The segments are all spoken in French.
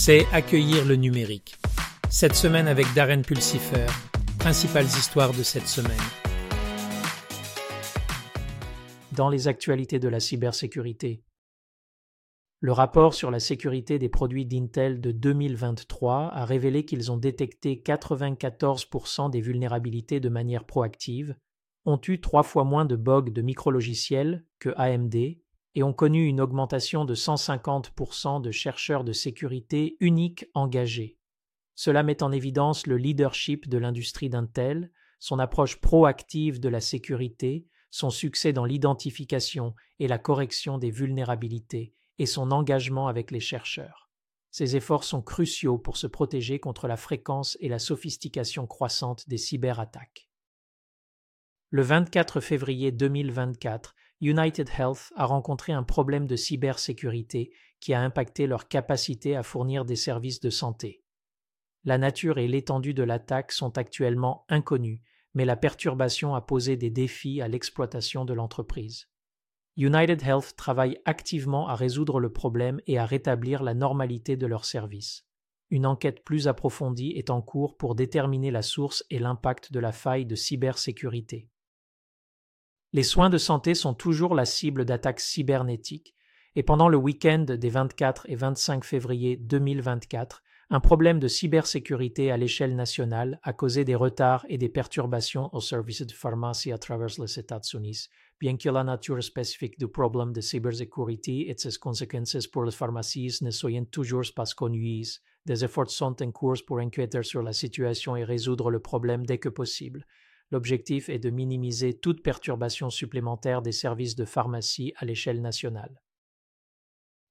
c'est accueillir le numérique. Cette semaine avec Darren Pulsifer, principales histoires de cette semaine. Dans les actualités de la cybersécurité, le rapport sur la sécurité des produits d'Intel de 2023 a révélé qu'ils ont détecté 94% des vulnérabilités de manière proactive, ont eu trois fois moins de bugs de micrologiciels que AMD et ont connu une augmentation de 150% de chercheurs de sécurité uniques engagés. Cela met en évidence le leadership de l'industrie d'Intel, son approche proactive de la sécurité, son succès dans l'identification et la correction des vulnérabilités et son engagement avec les chercheurs. Ces efforts sont cruciaux pour se protéger contre la fréquence et la sophistication croissante des cyberattaques. Le 24 février 2024, United Health a rencontré un problème de cybersécurité qui a impacté leur capacité à fournir des services de santé. La nature et l'étendue de l'attaque sont actuellement inconnues, mais la perturbation a posé des défis à l'exploitation de l'entreprise. United Health travaille activement à résoudre le problème et à rétablir la normalité de leurs services. Une enquête plus approfondie est en cours pour déterminer la source et l'impact de la faille de cybersécurité. Les soins de santé sont toujours la cible d'attaques cybernétiques, et pendant le week-end des 24 et 25 février 2024, un problème de cybersécurité à l'échelle nationale a causé des retards et des perturbations au service de pharmacie à travers les États-Unis, bien que la nature spécifique du problème de cybersécurité et ses conséquences pour les pharmacies ne soient toujours pas connues. Des efforts sont en cours pour inquiéter sur la situation et résoudre le problème dès que possible. L'objectif est de minimiser toute perturbation supplémentaire des services de pharmacie à l'échelle nationale.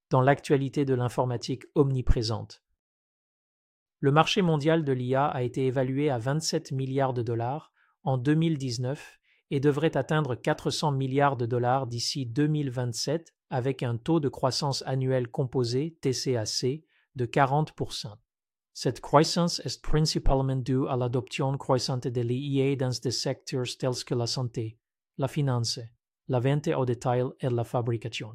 Dans l'actualité de l'informatique omniprésente, le marché mondial de l'IA a été évalué à 27 milliards de dollars en 2019 et devrait atteindre 400 milliards de dollars d'ici 2027 avec un taux de croissance annuel composé TCAC de 40%. Cette croissance est principalement due à l'adoption croissante de l'IA dans des secteurs tels que la santé, la finance, la vente au détail et la fabrication.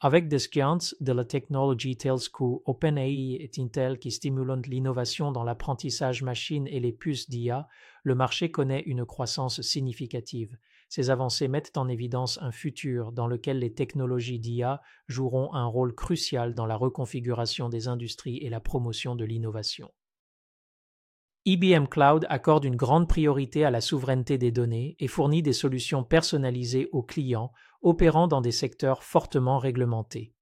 Avec des géants de la technologie tels que OpenAI et Intel qui stimulent l'innovation dans l'apprentissage machine et les puces d'IA, le marché connaît une croissance significative. Ces avancées mettent en évidence un futur dans lequel les technologies d'IA joueront un rôle crucial dans la reconfiguration des industries et la promotion de l'innovation. IBM Cloud accorde une grande priorité à la souveraineté des données et fournit des solutions personnalisées aux clients opérant dans des secteurs fortement réglementés.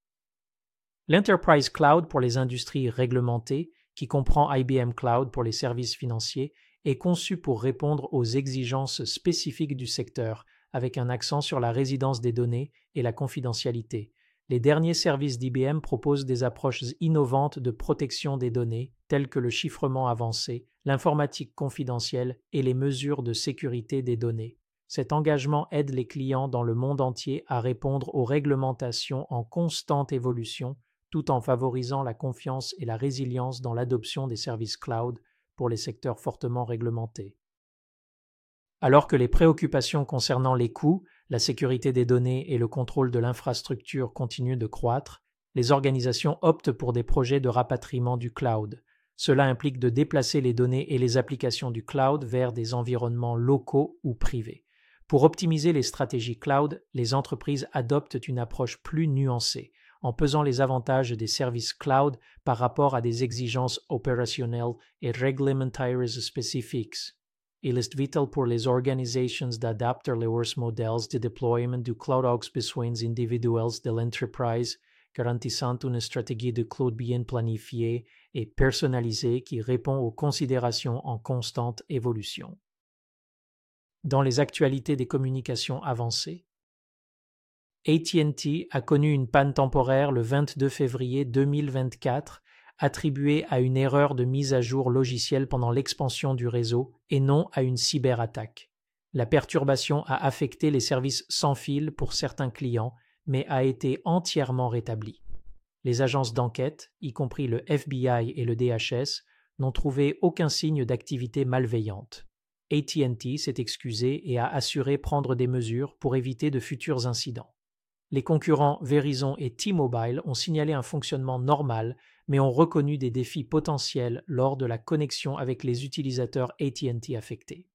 L'Enterprise Cloud pour les industries réglementées, qui comprend IBM Cloud pour les services financiers, est conçu pour répondre aux exigences spécifiques du secteur, avec un accent sur la résidence des données et la confidentialité. Les derniers services d'IBM proposent des approches innovantes de protection des données, telles que le chiffrement avancé, l'informatique confidentielle et les mesures de sécurité des données. Cet engagement aide les clients dans le monde entier à répondre aux réglementations en constante évolution, tout en favorisant la confiance et la résilience dans l'adoption des services cloud pour les secteurs fortement réglementés. Alors que les préoccupations concernant les coûts, la sécurité des données et le contrôle de l'infrastructure continuent de croître, les organisations optent pour des projets de rapatriement du cloud. Cela implique de déplacer les données et les applications du cloud vers des environnements locaux ou privés. Pour optimiser les stratégies cloud, les entreprises adoptent une approche plus nuancée, en pesant les avantages des services cloud par rapport à des exigences opérationnelles et réglementaires spécifiques. Il est vital pour les organisations d'adapter leurs modèles de déploiement du cloud aux besoins individuels de l'entreprise, garantissant une stratégie de cloud bien planifiée et personnalisée qui répond aux considérations en constante évolution. Dans les actualités des communications avancées, ATT a connu une panne temporaire le 22 février 2024 attribuée à une erreur de mise à jour logicielle pendant l'expansion du réseau et non à une cyberattaque. La perturbation a affecté les services sans fil pour certains clients, mais a été entièrement rétablie. Les agences d'enquête, y compris le FBI et le DHS, n'ont trouvé aucun signe d'activité malveillante. ATT s'est excusé et a assuré prendre des mesures pour éviter de futurs incidents. Les concurrents Verizon et T-Mobile ont signalé un fonctionnement normal, mais ont reconnu des défis potentiels lors de la connexion avec les utilisateurs AT&T affectés.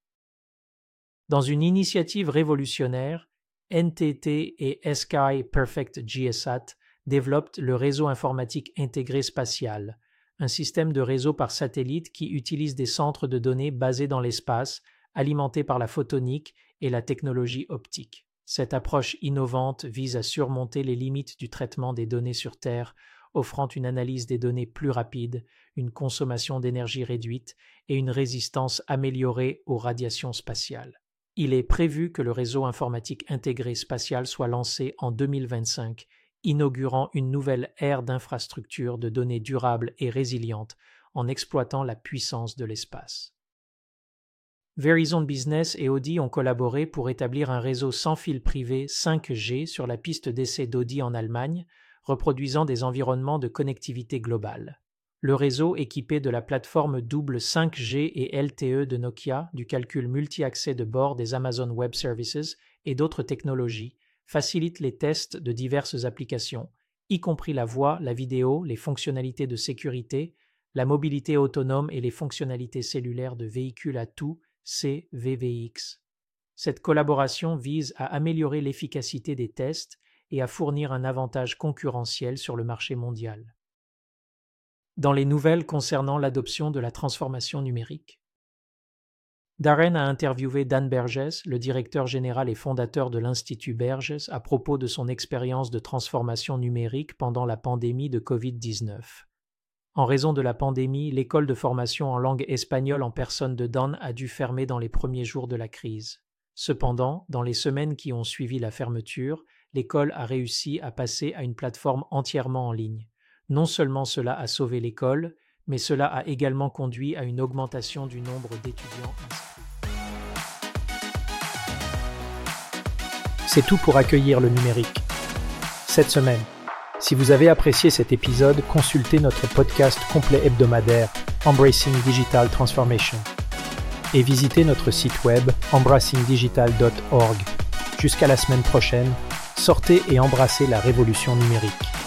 Dans une initiative révolutionnaire, NTT et Sky Perfect GSAT développent le réseau informatique intégré spatial, un système de réseau par satellite qui utilise des centres de données basés dans l'espace, alimentés par la photonique et la technologie optique. Cette approche innovante vise à surmonter les limites du traitement des données sur Terre, offrant une analyse des données plus rapide, une consommation d'énergie réduite et une résistance améliorée aux radiations spatiales. Il est prévu que le réseau informatique intégré spatial soit lancé en 2025 inaugurant une nouvelle ère d'infrastructures de données durables et résilientes en exploitant la puissance de l'espace. Verizon Business et Audi ont collaboré pour établir un réseau sans fil privé 5G sur la piste d'essai d'Audi en Allemagne, reproduisant des environnements de connectivité globale. Le réseau équipé de la plateforme double 5G et LTE de Nokia, du calcul multi-accès de bord des Amazon Web Services et d'autres technologies facilite les tests de diverses applications, y compris la voix, la vidéo, les fonctionnalités de sécurité, la mobilité autonome et les fonctionnalités cellulaires de véhicules à tout CVVX. Cette collaboration vise à améliorer l'efficacité des tests et à fournir un avantage concurrentiel sur le marché mondial. Dans les nouvelles concernant l'adoption de la transformation numérique, Darren a interviewé Dan Berges, le directeur général et fondateur de l'Institut Berges, à propos de son expérience de transformation numérique pendant la pandémie de Covid-19. En raison de la pandémie, l'école de formation en langue espagnole en personne de Dan a dû fermer dans les premiers jours de la crise. Cependant, dans les semaines qui ont suivi la fermeture, l'école a réussi à passer à une plateforme entièrement en ligne. Non seulement cela a sauvé l'école, mais cela a également conduit à une augmentation du nombre d'étudiants inscrits. C'est tout pour accueillir le numérique. Cette semaine, si vous avez apprécié cet épisode, consultez notre podcast complet hebdomadaire Embracing Digital Transformation et visitez notre site web embracingdigital.org. Jusqu'à la semaine prochaine, sortez et embrassez la révolution numérique.